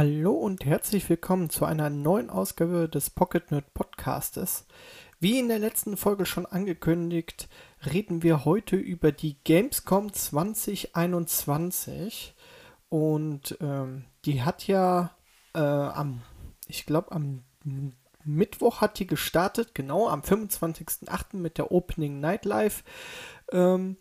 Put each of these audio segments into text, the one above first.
Hallo und herzlich willkommen zu einer neuen Ausgabe des Pocket Nerd Podcastes. Wie in der letzten Folge schon angekündigt, reden wir heute über die Gamescom 2021 und ähm, die hat ja äh, am, ich glaube am Mittwoch hat die gestartet, genau am 25.08. mit der Opening Night Live. Ähm,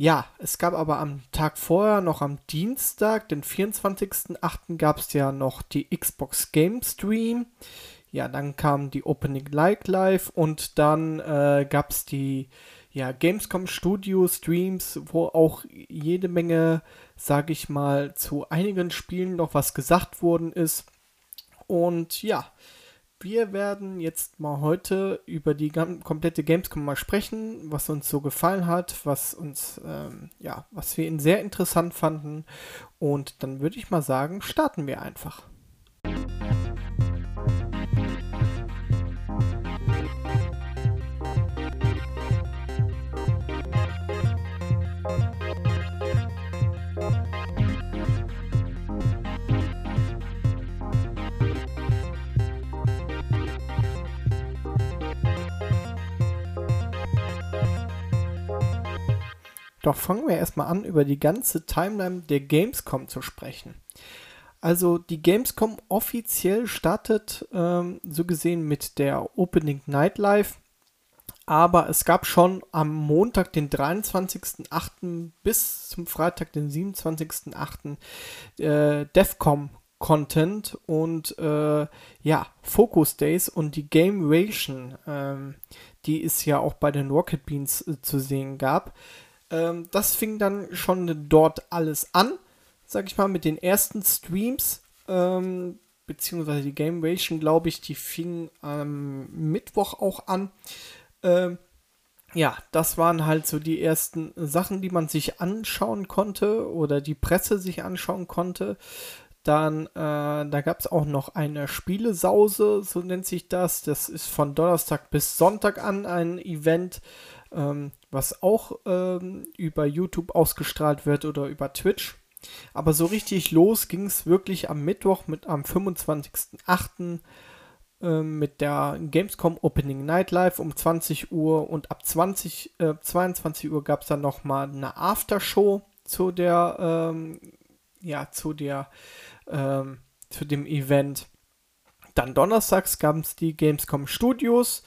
ja, es gab aber am Tag vorher, noch am Dienstag, den 24.08. gab es ja noch die Xbox Game Stream. Ja, dann kam die Opening Like Live und dann äh, gab es die ja, Gamescom Studio Streams, wo auch jede Menge, sag ich mal, zu einigen Spielen noch was gesagt worden ist. Und ja, wir werden jetzt mal heute über die komplette Gamescom mal sprechen, was uns so gefallen hat, was uns, ähm, ja, was wir ihn sehr interessant fanden. Und dann würde ich mal sagen, starten wir einfach. Doch fangen wir erstmal an, über die ganze Timeline der Gamescom zu sprechen. Also die Gamescom offiziell startet ähm, so gesehen mit der Opening Night Live. Aber es gab schon am Montag, den 23.08. bis zum Freitag, den 27.08. Äh, DEFCOM Content und äh, ja, Focus Days und die Game Ration, ähm, die es ja auch bei den Rocket Beans äh, zu sehen gab. Ähm, das fing dann schon dort alles an, sag ich mal, mit den ersten Streams. Ähm, beziehungsweise die Game Ration, glaube ich, die fing am Mittwoch auch an. Ähm, ja, das waren halt so die ersten Sachen, die man sich anschauen konnte oder die Presse sich anschauen konnte. Dann, äh, da gab es auch noch eine Spielesause, so nennt sich das. Das ist von Donnerstag bis Sonntag an ein Event, ähm, was auch ähm, über YouTube ausgestrahlt wird oder über Twitch. Aber so richtig los ging es wirklich am Mittwoch mit am 25.08. Äh, mit der Gamescom Opening Night Live um 20 Uhr und ab 20, äh, 22 Uhr gab es dann nochmal eine Aftershow zu der, ähm, ja, zu der, ähm, zu dem Event. Dann donnerstags gab es die Gamescom Studios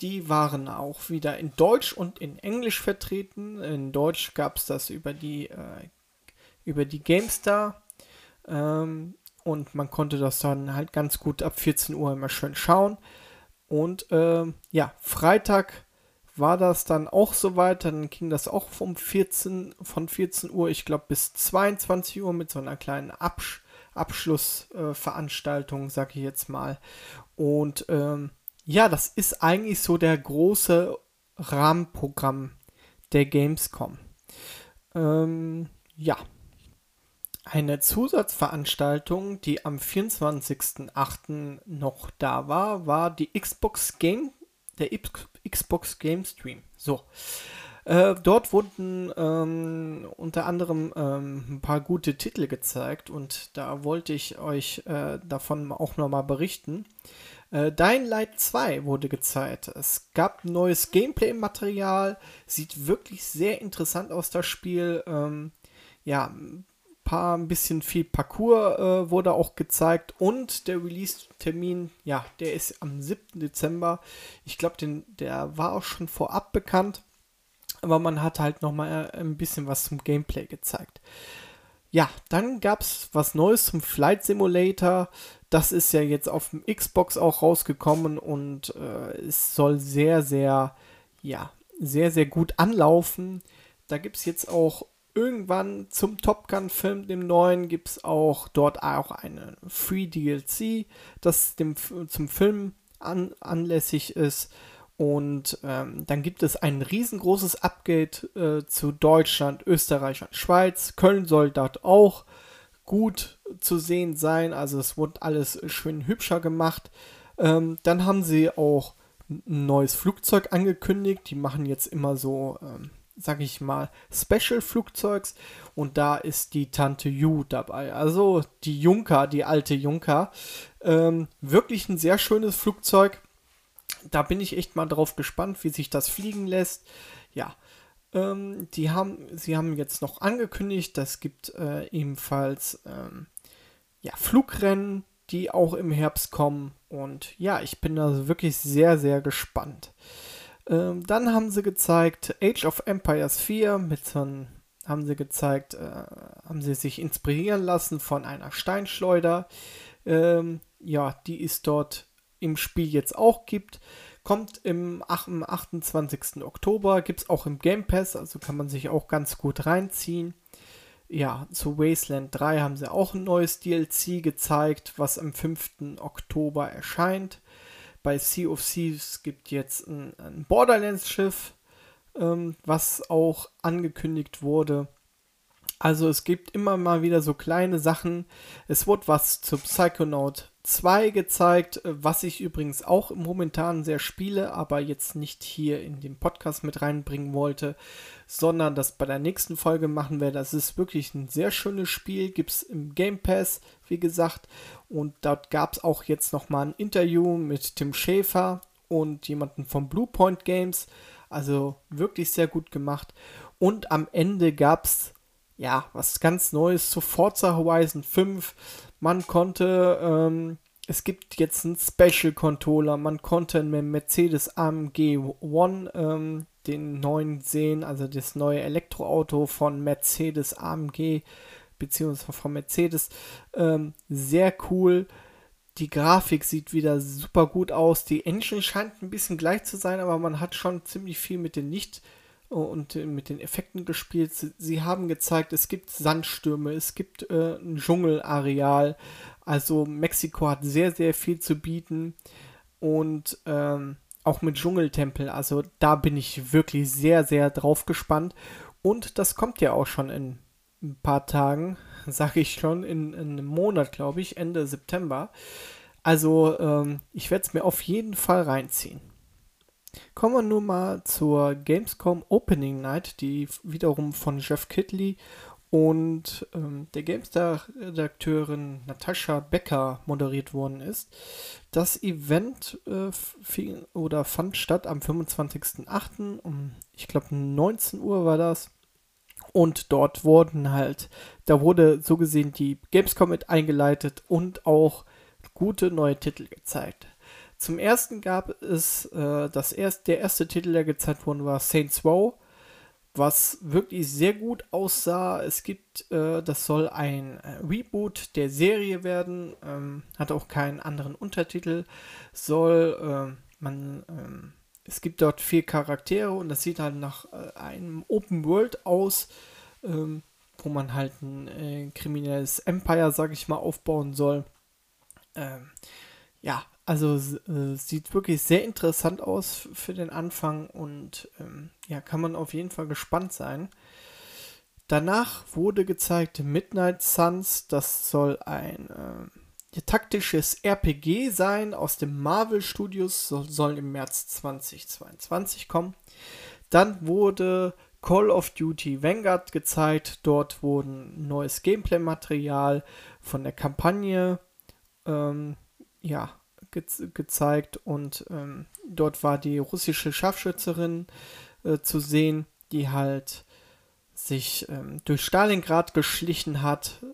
die waren auch wieder in Deutsch und in Englisch vertreten. In Deutsch gab es das über die, äh, über die GameStar. Ähm, und man konnte das dann halt ganz gut ab 14 Uhr immer schön schauen. Und ähm, ja, Freitag war das dann auch soweit. Dann ging das auch vom 14, von 14 Uhr, ich glaube, bis 22 Uhr mit so einer kleinen Absch Abschlussveranstaltung, äh, sag ich jetzt mal. Und ähm, ja, das ist eigentlich so der große Rahmenprogramm der Gamescom. Ähm, ja. Eine Zusatzveranstaltung, die am 24.08. noch da war, war die Xbox Game, der Xbox Game Stream. So. Äh, dort wurden ähm, unter anderem ähm, ein paar gute Titel gezeigt und da wollte ich euch äh, davon auch nochmal berichten. Äh, Dying Light 2 wurde gezeigt. Es gab neues Gameplay-Material. Sieht wirklich sehr interessant aus, das Spiel. Ähm, ja, ein paar, ein bisschen viel Parcours äh, wurde auch gezeigt. Und der Release-Termin, ja, der ist am 7. Dezember. Ich glaube, der war auch schon vorab bekannt. Aber man hat halt nochmal äh, ein bisschen was zum Gameplay gezeigt. Ja, dann gab es was Neues zum Flight Simulator. Das ist ja jetzt auf dem Xbox auch rausgekommen und äh, es soll sehr, sehr, ja, sehr, sehr gut anlaufen. Da gibt es jetzt auch irgendwann zum Top Gun-Film, dem neuen, gibt es auch dort auch eine Free DLC, das dem, zum Film an, anlässig ist. Und ähm, dann gibt es ein riesengroßes Upgrade äh, zu Deutschland, Österreich und Schweiz. Köln soll dort auch gut zu sehen sein. Also es wurde alles schön hübscher gemacht. Ähm, dann haben sie auch ein neues Flugzeug angekündigt. Die machen jetzt immer so, ähm, sag ich mal, Special-Flugzeugs und da ist die Tante Yu dabei. Also die Junker, die alte Junker. Ähm, wirklich ein sehr schönes Flugzeug. Da bin ich echt mal drauf gespannt, wie sich das fliegen lässt. Ja, ähm, die haben, sie haben jetzt noch angekündigt, das gibt äh, ebenfalls ähm, ja, Flugrennen, die auch im Herbst kommen. Und ja, ich bin da wirklich sehr, sehr gespannt. Ähm, dann haben sie gezeigt Age of Empires 4 mit so einem, haben sie gezeigt, äh, haben sie sich inspirieren lassen von einer Steinschleuder. Ähm, ja, die es dort im Spiel jetzt auch gibt. Kommt im, am 28. Oktober, gibt es auch im Game Pass, also kann man sich auch ganz gut reinziehen. Ja, zu Wasteland 3 haben sie auch ein neues DLC gezeigt, was am 5. Oktober erscheint. Bei Sea of Thieves gibt jetzt ein, ein Borderlands-Schiff, ähm, was auch angekündigt wurde. Also es gibt immer mal wieder so kleine Sachen. Es wurde was zu Psychonaut 2 gezeigt, äh, was ich übrigens auch momentan sehr spiele, aber jetzt nicht hier in den Podcast mit reinbringen wollte, sondern das bei der nächsten Folge machen werde. Das ist wirklich ein sehr schönes Spiel, gibt es im Game Pass, wie gesagt. Und dort gab es auch jetzt nochmal ein Interview mit Tim Schäfer und jemanden von Bluepoint Games. Also wirklich sehr gut gemacht. Und am Ende gab es ja, was ganz Neues zu Forza Horizon 5. Man konnte, ähm, es gibt jetzt einen Special Controller, man konnte mit Mercedes AMG One ähm, den neuen sehen, also das neue Elektroauto von Mercedes AMG, beziehungsweise von Mercedes. Ähm, sehr cool. Die Grafik sieht wieder super gut aus. Die Engine scheint ein bisschen gleich zu sein, aber man hat schon ziemlich viel mit den nicht und äh, mit den Effekten gespielt. Sie haben gezeigt, es gibt Sandstürme, es gibt äh, ein Dschungelareal. Also Mexiko hat sehr, sehr viel zu bieten. Und ähm, auch mit Dschungeltempel. Also da bin ich wirklich sehr, sehr drauf gespannt. Und das kommt ja auch schon in ein paar Tagen, sage ich schon, in, in, einem Monat, glaube ich, Ende September. Also ähm, ich werde es mir auf jeden Fall reinziehen. Kommen wir nun mal zur Gamescom Opening Night, die wiederum von Jeff Kidley und ähm, der GameStar-Redakteurin Natascha Becker moderiert worden ist. Das Event äh, fing, oder fand statt am 25.08. um, ich glaube, 19 Uhr war das. Und dort wurden halt, da wurde so gesehen die Gamescom mit eingeleitet und auch gute neue Titel gezeigt. Zum ersten gab es äh, das erst, der erste Titel, der gezeigt wurde, war Saints Row, was wirklich sehr gut aussah. Es gibt, äh, das soll ein äh, Reboot der Serie werden, ähm, hat auch keinen anderen Untertitel, soll ähm, man ähm, es gibt dort vier Charaktere und das sieht halt nach äh, einem Open World aus, ähm, wo man halt ein äh, kriminelles Empire, sag ich mal, aufbauen soll. Ähm, ja, also äh, sieht wirklich sehr interessant aus für den Anfang und ähm, ja, kann man auf jeden Fall gespannt sein. Danach wurde gezeigt Midnight Suns, das soll ein äh, taktisches RPG sein aus dem Marvel Studios, soll, soll im März 2022 kommen. Dann wurde Call of Duty Vanguard gezeigt, dort wurden neues Gameplay-Material von der Kampagne ähm, ja, ge gezeigt und ähm, dort war die russische Scharfschützerin äh, zu sehen, die halt sich ähm, durch Stalingrad geschlichen hat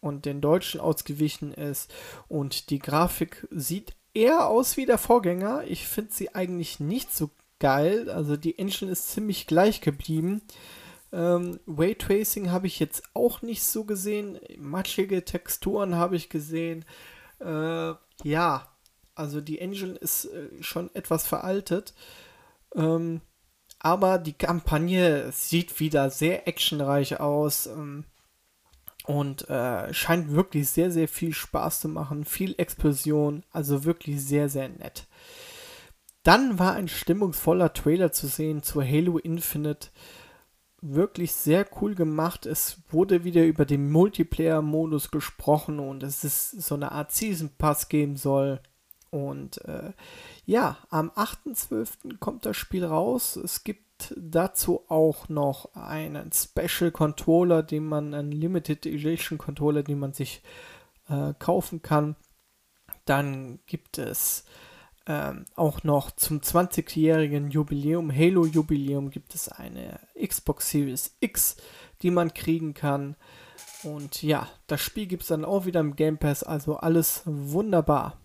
und den Deutschen ausgewichen ist und die Grafik sieht eher aus wie der Vorgänger. Ich finde sie eigentlich nicht so geil, also die Engine ist ziemlich gleich geblieben. Ähm, Raytracing habe ich jetzt auch nicht so gesehen. Matschige Texturen habe ich gesehen. Äh, ja, also die Engine ist äh, schon etwas veraltet. Ähm, aber die Kampagne sieht wieder sehr actionreich aus ähm, und äh, scheint wirklich sehr, sehr viel Spaß zu machen. Viel Explosion, also wirklich sehr, sehr nett. Dann war ein stimmungsvoller Trailer zu sehen zu Halo Infinite. Wirklich sehr cool gemacht. Es wurde wieder über den Multiplayer-Modus gesprochen und es ist so eine Art Season Pass geben soll. Und äh, ja, am 8.12. kommt das Spiel raus. Es gibt dazu auch noch einen Special Controller, den man, einen Limited Edition Controller, den man sich äh, kaufen kann. Dann gibt es ähm, auch noch zum 20-jährigen Jubiläum, Halo-Jubiläum, gibt es eine Xbox Series X, die man kriegen kann. Und ja, das Spiel gibt es dann auch wieder im Game Pass, also alles wunderbar.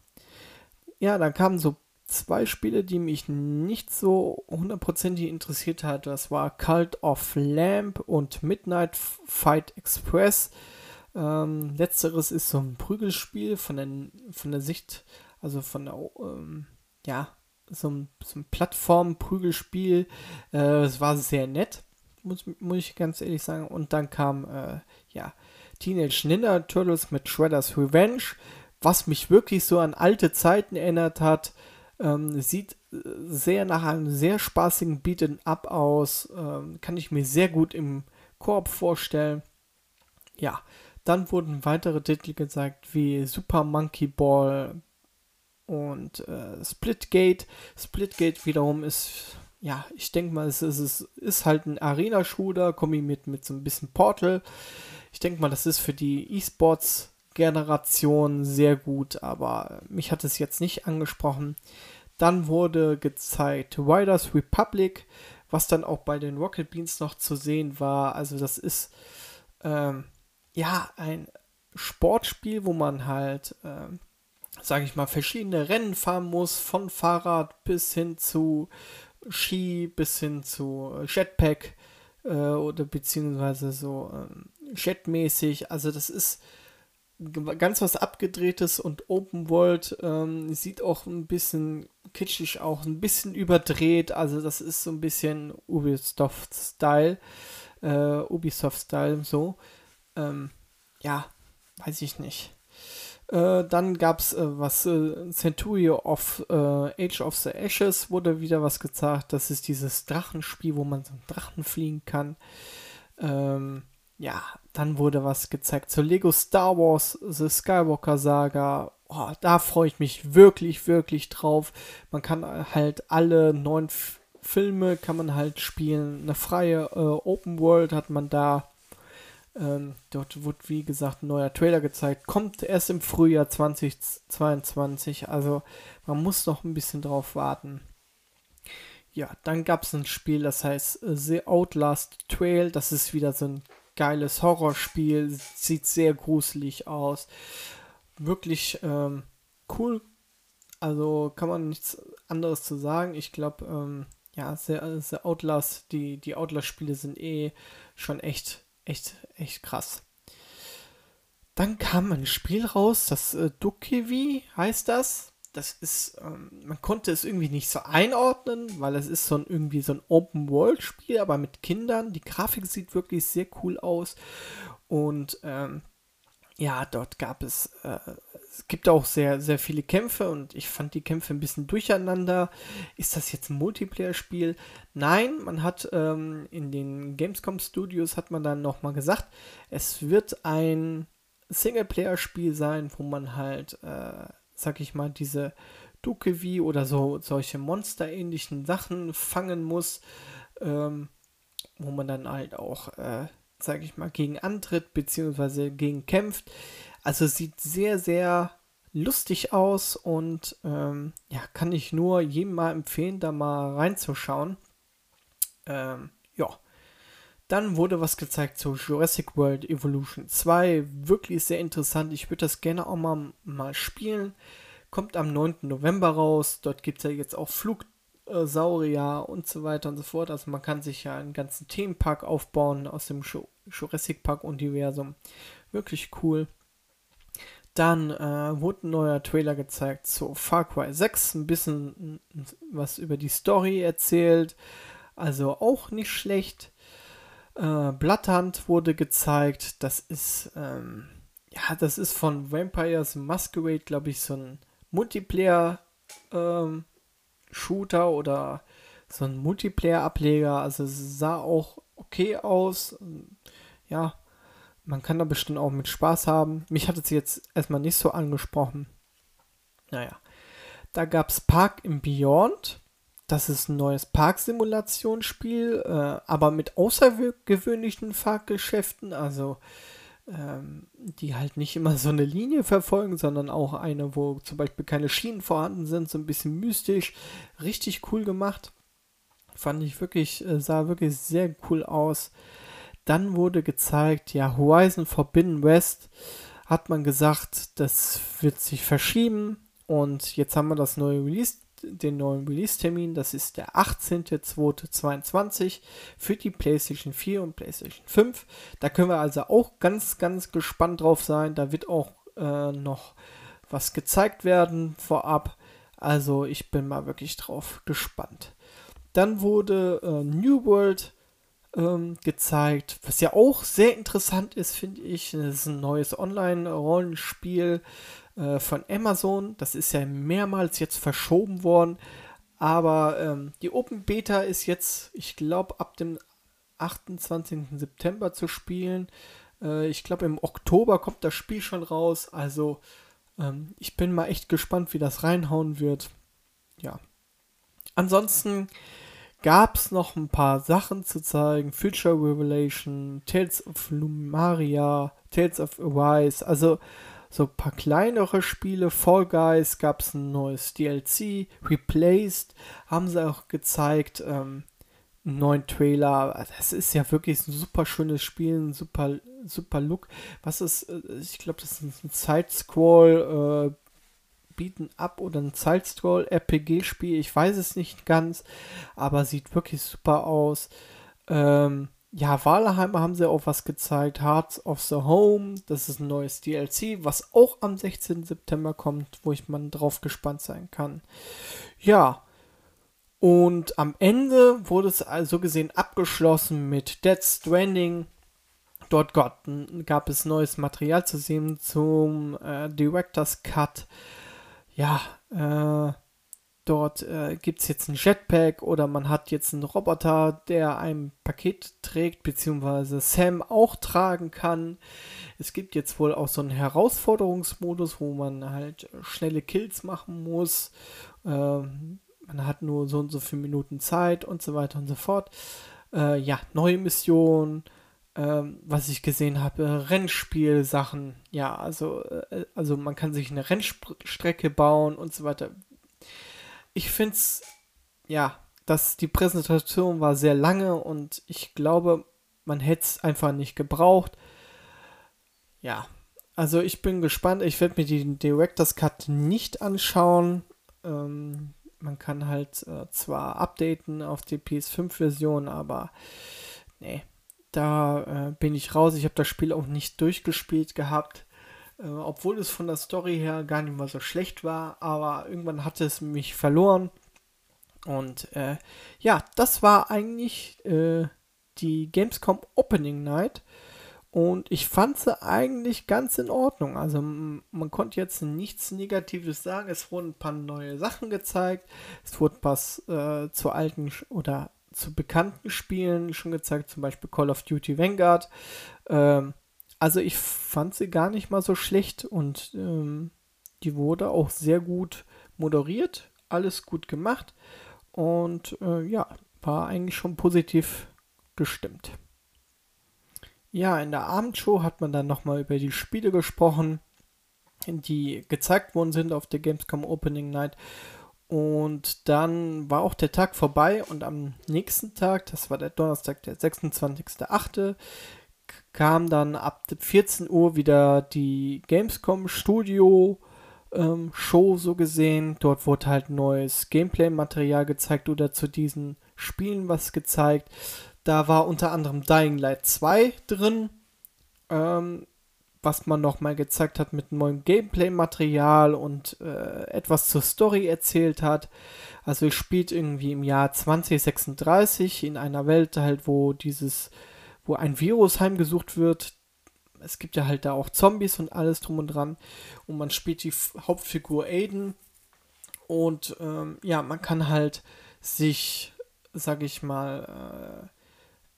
Ja, dann kamen so zwei Spiele, die mich nicht so hundertprozentig interessiert hat. Das war Cult of Lamp und Midnight Fight Express. Ähm, letzteres ist so ein Prügelspiel von der, von der Sicht, also von der, ähm, ja, so ein, so ein Plattform-Prügelspiel. Äh, es war sehr nett, muss, muss ich ganz ehrlich sagen. Und dann kam, äh, ja, Teenage Ninja Turtles mit Shredder's Revenge, was mich wirklich so an alte Zeiten erinnert hat. Ähm, sieht äh, sehr nach einem sehr spaßigen Beat'em Up aus. Ähm, kann ich mir sehr gut im Koop vorstellen. Ja, dann wurden weitere Titel gezeigt wie Super Monkey Ball und äh, Splitgate. Splitgate wiederum ist, ja, ich denke mal, es ist, es ist halt ein Arena-Shooter, kombiniert mit so ein bisschen Portal. Ich denke mal, das ist für die E-Sports Generation sehr gut, aber mich hat es jetzt nicht angesprochen. Dann wurde gezeigt Riders Republic, was dann auch bei den Rocket Beans noch zu sehen war. Also das ist ähm, ja ein Sportspiel, wo man halt, ähm, sage ich mal, verschiedene Rennen fahren muss, von Fahrrad bis hin zu Ski, bis hin zu Jetpack äh, oder beziehungsweise so ähm, Jetmäßig. Also das ist ganz was abgedrehtes und Open World ähm, sieht auch ein bisschen kitschig auch ein bisschen überdreht. Also das ist so ein bisschen Ubisoft Style äh, Ubisoft Style so. Ähm, ja weiß ich nicht. Äh, dann gab es äh, was äh, Century of äh, Age of the Ashes wurde wieder was gezeigt das ist dieses Drachenspiel wo man so einen Drachen fliegen kann. Ähm, ja, dann wurde was gezeigt zur Lego Star Wars The Skywalker Saga. Oh, da freue ich mich wirklich, wirklich drauf. Man kann halt alle neun F Filme kann man halt spielen. Eine freie äh, Open World hat man da. Ähm, dort wird, wie gesagt, ein neuer Trailer gezeigt. Kommt erst im Frühjahr 2022. Also man muss noch ein bisschen drauf warten. Ja, dann gab es ein Spiel, das heißt äh, The Outlast Trail. Das ist wieder so ein geiles Horrorspiel, sieht sehr gruselig aus. Wirklich ähm, cool. Also kann man nichts anderes zu sagen. Ich glaube, ähm, ja, sehr, sehr Outlast, die, die Outlast-Spiele sind eh schon echt, echt, echt krass. Dann kam ein Spiel raus, das äh, Dukevi heißt das das ist, ähm, man konnte es irgendwie nicht so einordnen, weil es ist so ein, irgendwie so ein Open-World-Spiel, aber mit Kindern. Die Grafik sieht wirklich sehr cool aus. Und ähm, ja, dort gab es, äh, es gibt auch sehr, sehr viele Kämpfe und ich fand die Kämpfe ein bisschen durcheinander. Ist das jetzt ein Multiplayer-Spiel? Nein, man hat ähm, in den Gamescom Studios hat man dann nochmal gesagt, es wird ein Singleplayer-Spiel sein, wo man halt äh, sag ich mal, diese Dukevi oder so solche monsterähnlichen Sachen fangen muss, ähm, wo man dann halt auch, äh, sag ich mal, gegen antritt beziehungsweise gegen kämpft. Also sieht sehr, sehr lustig aus und ähm, ja, kann ich nur jedem mal empfehlen, da mal reinzuschauen. Ähm, ja. Dann wurde was gezeigt zu Jurassic World Evolution 2. Wirklich sehr interessant. Ich würde das gerne auch mal, mal spielen. Kommt am 9. November raus. Dort gibt es ja jetzt auch Flugsaurier und so weiter und so fort. Also man kann sich ja einen ganzen Themenpark aufbauen aus dem Jurassic Park Universum. Wirklich cool. Dann äh, wurde ein neuer Trailer gezeigt zu Far Cry 6. Ein bisschen was über die Story erzählt. Also auch nicht schlecht. Äh, Bloodhunt wurde gezeigt. Das ist, ähm, ja, das ist von Vampires Masquerade, glaube ich, so ein Multiplayer-Shooter ähm, oder so ein Multiplayer-Ableger. Also es sah auch okay aus. Ja, man kann da bestimmt auch mit Spaß haben. Mich hat es jetzt erstmal nicht so angesprochen. Naja. Da gab es Park im Beyond. Das ist ein neues Parksimulationsspiel, äh, aber mit außergewöhnlichen Fahrgeschäften, also ähm, die halt nicht immer so eine Linie verfolgen, sondern auch eine, wo zum Beispiel keine Schienen vorhanden sind, so ein bisschen mystisch, richtig cool gemacht. Fand ich wirklich, äh, sah wirklich sehr cool aus. Dann wurde gezeigt, ja, Horizon Forbidden West hat man gesagt, das wird sich verschieben und jetzt haben wir das neue Release den neuen Release-Termin. Das ist der 18.02.22 für die PlayStation 4 und PlayStation 5. Da können wir also auch ganz, ganz gespannt drauf sein. Da wird auch äh, noch was gezeigt werden vorab. Also ich bin mal wirklich drauf gespannt. Dann wurde äh, New World ähm, gezeigt, was ja auch sehr interessant ist, finde ich. Das ist ein neues Online-Rollenspiel äh, von Amazon. Das ist ja mehrmals jetzt verschoben worden. Aber ähm, die Open Beta ist jetzt, ich glaube, ab dem 28. September zu spielen. Äh, ich glaube, im Oktober kommt das Spiel schon raus. Also ähm, ich bin mal echt gespannt, wie das reinhauen wird. Ja. Ansonsten gab es noch ein paar Sachen zu zeigen. Future Revelation, Tales of Lumaria, Tales of Arise. Also so ein paar kleinere Spiele. Fall Guys gab es ein neues DLC. Replaced haben sie auch gezeigt. Ähm, einen neuen Trailer. Das ist ja wirklich ein super schönes Spiel, ein super, super Look. Was ist, äh, ich glaube, das ist ein Side-Scroll, äh, Beaten Up oder ein Side-Scroll RPG-Spiel. Ich weiß es nicht ganz, aber sieht wirklich super aus. Ähm, ja, Walheimer haben sie auch was gezeigt. Hearts of the Home, das ist ein neues DLC, was auch am 16. September kommt, wo ich mal drauf gespannt sein kann. Ja, und am Ende wurde es also gesehen abgeschlossen mit Dead Stranding. Dort gab es neues Material zu sehen zum äh, Director's Cut. Ja, äh, Dort äh, gibt es jetzt ein Jetpack oder man hat jetzt einen Roboter, der ein Paket trägt, beziehungsweise Sam auch tragen kann. Es gibt jetzt wohl auch so einen Herausforderungsmodus, wo man halt schnelle Kills machen muss. Ähm, man hat nur so und so viele Minuten Zeit und so weiter und so fort. Äh, ja, neue Missionen. Ähm, was ich gesehen habe, Rennspielsachen, ja, also, äh, also man kann sich eine Rennstrecke bauen und so weiter ich finde es, ja, dass die Präsentation war sehr lange und ich glaube, man hätte es einfach nicht gebraucht. Ja, also ich bin gespannt. Ich werde mir die Director's Cut nicht anschauen. Ähm, man kann halt äh, zwar updaten auf die PS5-Version, aber nee, da äh, bin ich raus. Ich habe das Spiel auch nicht durchgespielt gehabt. Äh, obwohl es von der Story her gar nicht mal so schlecht war, aber irgendwann hatte es mich verloren. Und äh, ja, das war eigentlich äh, die Gamescom Opening Night. Und ich fand sie eigentlich ganz in Ordnung. Also man konnte jetzt nichts Negatives sagen. Es wurden ein paar neue Sachen gezeigt. Es wurde was äh, zu alten oder zu bekannten Spielen schon gezeigt, zum Beispiel Call of Duty Vanguard. Ähm, also ich fand sie gar nicht mal so schlecht und ähm, die wurde auch sehr gut moderiert, alles gut gemacht und äh, ja, war eigentlich schon positiv gestimmt. Ja, in der Abendshow hat man dann nochmal über die Spiele gesprochen, die gezeigt worden sind auf der Gamescom Opening Night. Und dann war auch der Tag vorbei und am nächsten Tag, das war der Donnerstag, der 26.08., kam dann ab 14 Uhr wieder die Gamescom Studio ähm, Show so gesehen. Dort wurde halt neues Gameplay-Material gezeigt oder zu diesen Spielen was gezeigt. Da war unter anderem Dying Light 2 drin, ähm, was man nochmal gezeigt hat mit neuem Gameplay-Material und äh, etwas zur Story erzählt hat. Also es spielt irgendwie im Jahr 2036 in einer Welt halt, wo dieses wo ein Virus heimgesucht wird. Es gibt ja halt da auch Zombies und alles drum und dran. Und man spielt die Hauptfigur Aiden. Und ähm, ja, man kann halt sich, sag ich mal,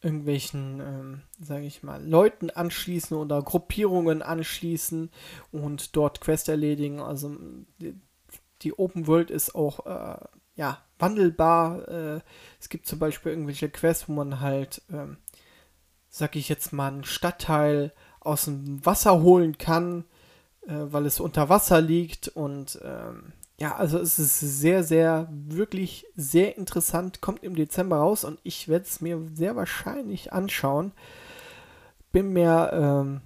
äh, irgendwelchen, ähm, sage ich mal, Leuten anschließen oder Gruppierungen anschließen und dort Quest erledigen. Also die, die Open World ist auch äh, ja, wandelbar. Äh, es gibt zum Beispiel irgendwelche Quests, wo man halt, ähm, sag ich jetzt mal, einen Stadtteil aus dem Wasser holen kann, äh, weil es unter Wasser liegt. Und ähm, ja, also es ist sehr, sehr, wirklich sehr interessant. Kommt im Dezember raus und ich werde es mir sehr wahrscheinlich anschauen. Bin mir, ähm,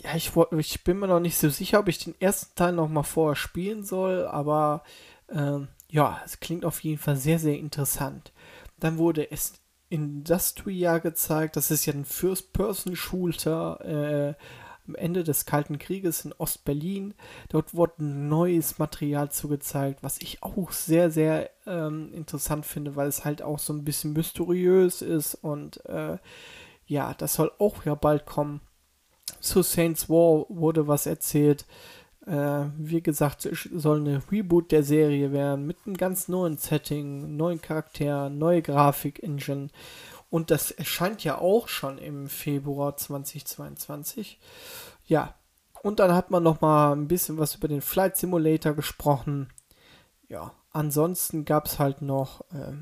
ja, ich, ich bin mir noch nicht so sicher, ob ich den ersten Teil noch mal vorher spielen soll, aber ähm, ja, es klingt auf jeden Fall sehr, sehr interessant. Dann wurde es Industria gezeigt. Das ist ja ein First-Person-Shooter äh, am Ende des Kalten Krieges in Ostberlin. Dort wurde neues Material zugezeigt, was ich auch sehr, sehr ähm, interessant finde, weil es halt auch so ein bisschen mysteriös ist und äh, ja, das soll auch ja bald kommen. Zu Saints War wurde was erzählt. Äh, wie gesagt, soll eine Reboot der Serie werden mit einem ganz neuen Setting, neuen Charakter, neue Grafik-Engine. Und das erscheint ja auch schon im Februar 2022. Ja, und dann hat man noch mal ein bisschen was über den Flight Simulator gesprochen. Ja, ansonsten gab es halt noch äh,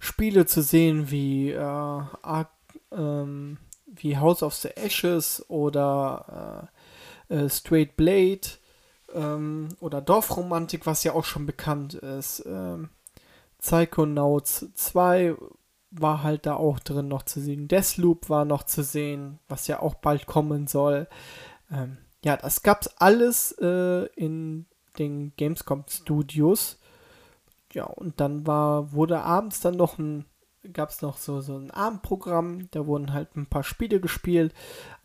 Spiele zu sehen wie, äh, Ar ähm, wie House of the Ashes oder äh, Straight Blade ähm, oder Dorfromantik, was ja auch schon bekannt ist. Ähm, Psychonauts 2 war halt da auch drin noch zu sehen. Deathloop war noch zu sehen, was ja auch bald kommen soll. Ähm, ja, das gab's alles äh, in den Gamescom Studios. Ja, und dann war, wurde abends dann noch ein, gab es noch so, so ein Abendprogramm, da wurden halt ein paar Spiele gespielt,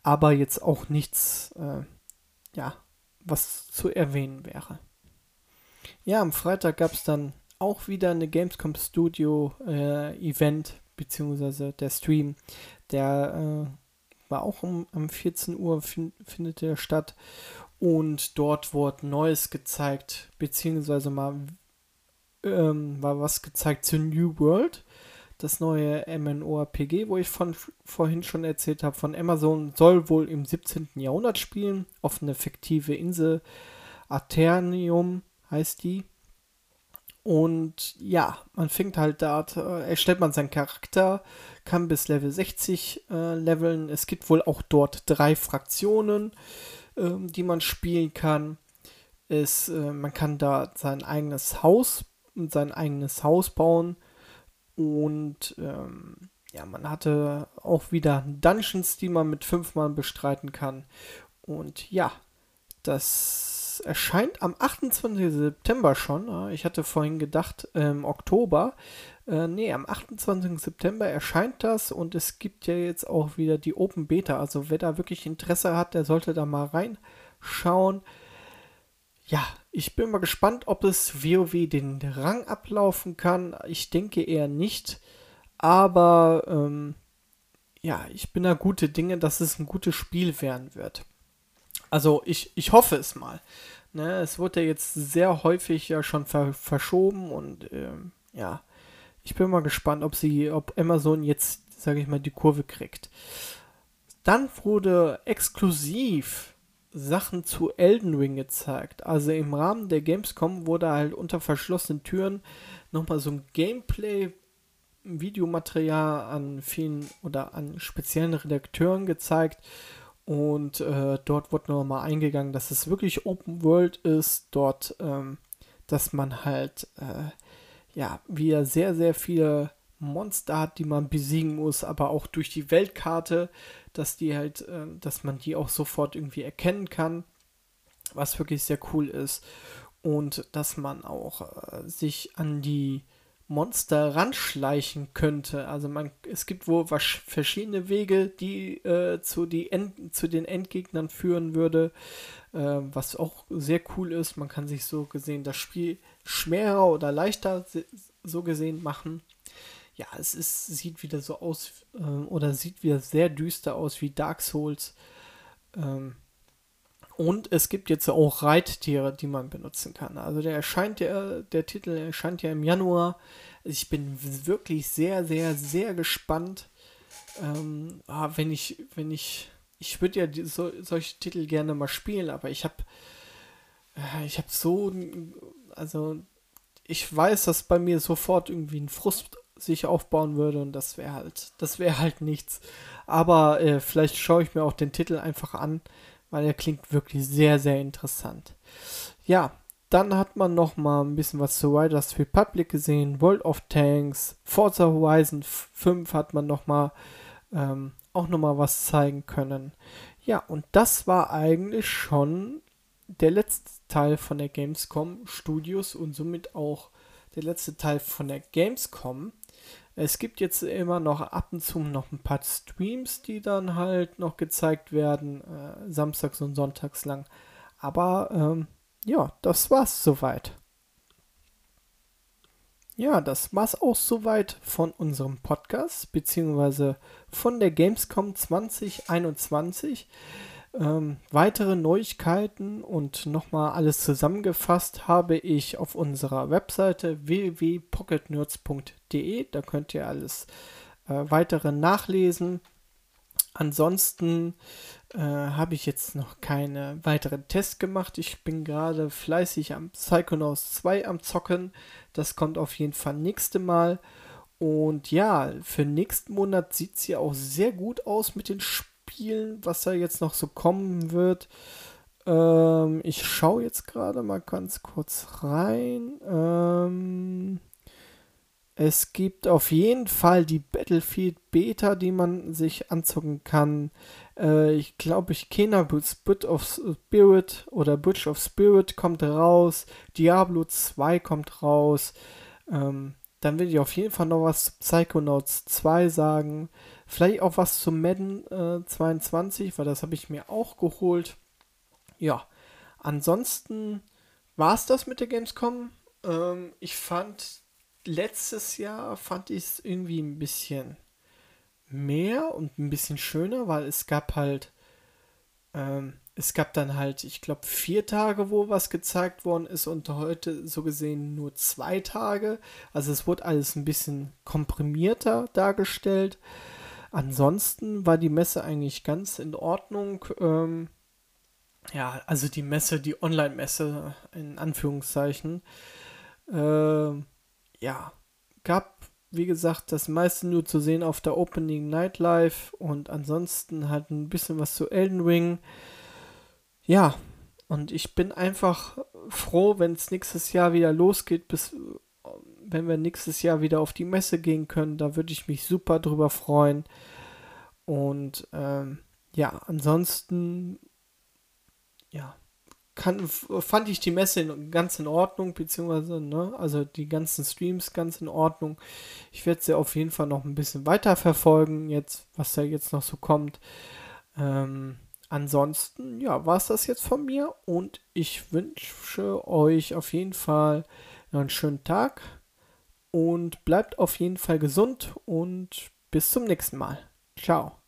aber jetzt auch nichts äh, ja, was zu erwähnen wäre. Ja, am Freitag gab es dann auch wieder eine Gamescom Studio äh, Event, beziehungsweise der Stream, der äh, war auch um, um 14 Uhr, fin findet der statt. Und dort wurde Neues gezeigt, beziehungsweise mal ähm, war was gezeigt zu New World das neue MMORPG, wo ich von vorhin schon erzählt habe, von Amazon, soll wohl im 17. Jahrhundert spielen, auf eine fiktive Insel. Aternium heißt die. Und ja, man fängt halt da, äh, erstellt man seinen Charakter, kann bis Level 60 äh, leveln. Es gibt wohl auch dort drei Fraktionen, äh, die man spielen kann. Es, äh, man kann da sein eigenes Haus sein eigenes Haus bauen und ähm, ja, man hatte auch wieder Dungeons, die man mit fünf Mann bestreiten kann. Und ja, das erscheint am 28. September schon. Ich hatte vorhin gedacht, im Oktober. Äh, nee, am 28. September erscheint das und es gibt ja jetzt auch wieder die Open Beta. Also wer da wirklich Interesse hat, der sollte da mal reinschauen. Ja, ich bin mal gespannt, ob es WoW den Rang ablaufen kann. Ich denke eher nicht. Aber ähm, ja, ich bin da gute Dinge, dass es ein gutes Spiel werden wird. Also ich, ich hoffe es mal. Ne, es wurde ja jetzt sehr häufig ja schon ver verschoben und ähm, ja, ich bin mal gespannt, ob sie, ob Amazon jetzt, sage ich mal, die Kurve kriegt. Dann wurde exklusiv Sachen zu Elden Ring gezeigt. Also im Rahmen der Gamescom wurde halt unter verschlossenen Türen nochmal so ein Gameplay Videomaterial an vielen oder an speziellen Redakteuren gezeigt und äh, dort wurde nochmal eingegangen, dass es wirklich Open World ist, dort, ähm, dass man halt äh, ja wieder sehr, sehr viele Monster hat, die man besiegen muss, aber auch durch die Weltkarte dass die halt, äh, dass man die auch sofort irgendwie erkennen kann, was wirklich sehr cool ist. Und dass man auch äh, sich an die Monster ranschleichen könnte. Also man, es gibt wohl verschiedene Wege, die äh, zu, die End, zu den Endgegnern führen würde, äh, was auch sehr cool ist. Man kann sich so gesehen das Spiel schwerer oder leichter so gesehen machen ja, es ist, sieht wieder so aus äh, oder sieht wieder sehr düster aus wie Dark Souls. Ähm, und es gibt jetzt auch Reittiere, die man benutzen kann. Also der erscheint ja, der Titel erscheint ja im Januar. Ich bin wirklich sehr, sehr, sehr gespannt. Ähm, ah, wenn ich, wenn ich, ich würde ja die, so, solche Titel gerne mal spielen, aber ich habe, äh, ich habe so, also ich weiß, dass bei mir sofort irgendwie ein Frust sich aufbauen würde und das wäre halt, das wäre halt nichts. Aber äh, vielleicht schaue ich mir auch den Titel einfach an, weil er klingt wirklich sehr, sehr interessant. Ja, dann hat man noch mal ein bisschen was zu Riders Republic gesehen, World of Tanks, Forza Horizon 5 hat man noch mal ähm, auch noch mal was zeigen können. Ja, und das war eigentlich schon der letzte Teil von der Gamescom Studios und somit auch der letzte Teil von der Gamescom. Es gibt jetzt immer noch ab und zu noch ein paar Streams, die dann halt noch gezeigt werden, äh, samstags und sonntags lang. Aber ähm, ja, das war's soweit. Ja, das war's auch soweit von unserem Podcast, beziehungsweise von der Gamescom 2021. Ähm, weitere Neuigkeiten und nochmal alles zusammengefasst habe ich auf unserer Webseite www.pocketnerds.de. Da könnt ihr alles äh, weitere nachlesen. Ansonsten äh, habe ich jetzt noch keine weiteren Tests gemacht. Ich bin gerade fleißig am Psychonauts 2 am Zocken. Das kommt auf jeden Fall nächste Mal. Und ja, für nächsten Monat sieht es ja auch sehr gut aus mit den Spielen, was da jetzt noch so kommen wird. Ähm, ich schaue jetzt gerade mal ganz kurz rein. Ähm, es gibt auf jeden Fall die Battlefield Beta, die man sich anzocken kann. Äh, ich glaube, ich Kena Bit of Spirit oder Butch of Spirit kommt raus. Diablo 2 kommt raus. Ähm, dann will ich auf jeden Fall noch was zu Psychonauts 2 sagen. Vielleicht auch was zu Madden äh, 22, weil das habe ich mir auch geholt. Ja, ansonsten war es das mit der Gamescom. Ähm, ich fand letztes Jahr fand ich es irgendwie ein bisschen mehr und ein bisschen schöner, weil es gab halt, ähm, es gab dann halt, ich glaube, vier Tage, wo was gezeigt worden ist und heute so gesehen nur zwei Tage. Also es wurde alles ein bisschen komprimierter dargestellt. Ansonsten war die Messe eigentlich ganz in Ordnung. Ähm, ja, also die Messe, die Online-Messe in Anführungszeichen. Ähm, ja, gab, wie gesagt, das meiste nur zu sehen auf der Opening Night Live und ansonsten halt ein bisschen was zu Elden Ring. Ja, und ich bin einfach froh, wenn es nächstes Jahr wieder losgeht, bis wenn wir nächstes Jahr wieder auf die Messe gehen können. Da würde ich mich super drüber freuen. Und ähm, ja, ansonsten, ja, kann, fand ich die Messe ganz in Ordnung, beziehungsweise, ne, also die ganzen Streams ganz in Ordnung. Ich werde sie auf jeden Fall noch ein bisschen weiter verfolgen, jetzt, was da jetzt noch so kommt. Ähm, ansonsten, ja, war es das jetzt von mir und ich wünsche euch auf jeden Fall noch einen schönen Tag und bleibt auf jeden Fall gesund und bis zum nächsten Mal. Ciao.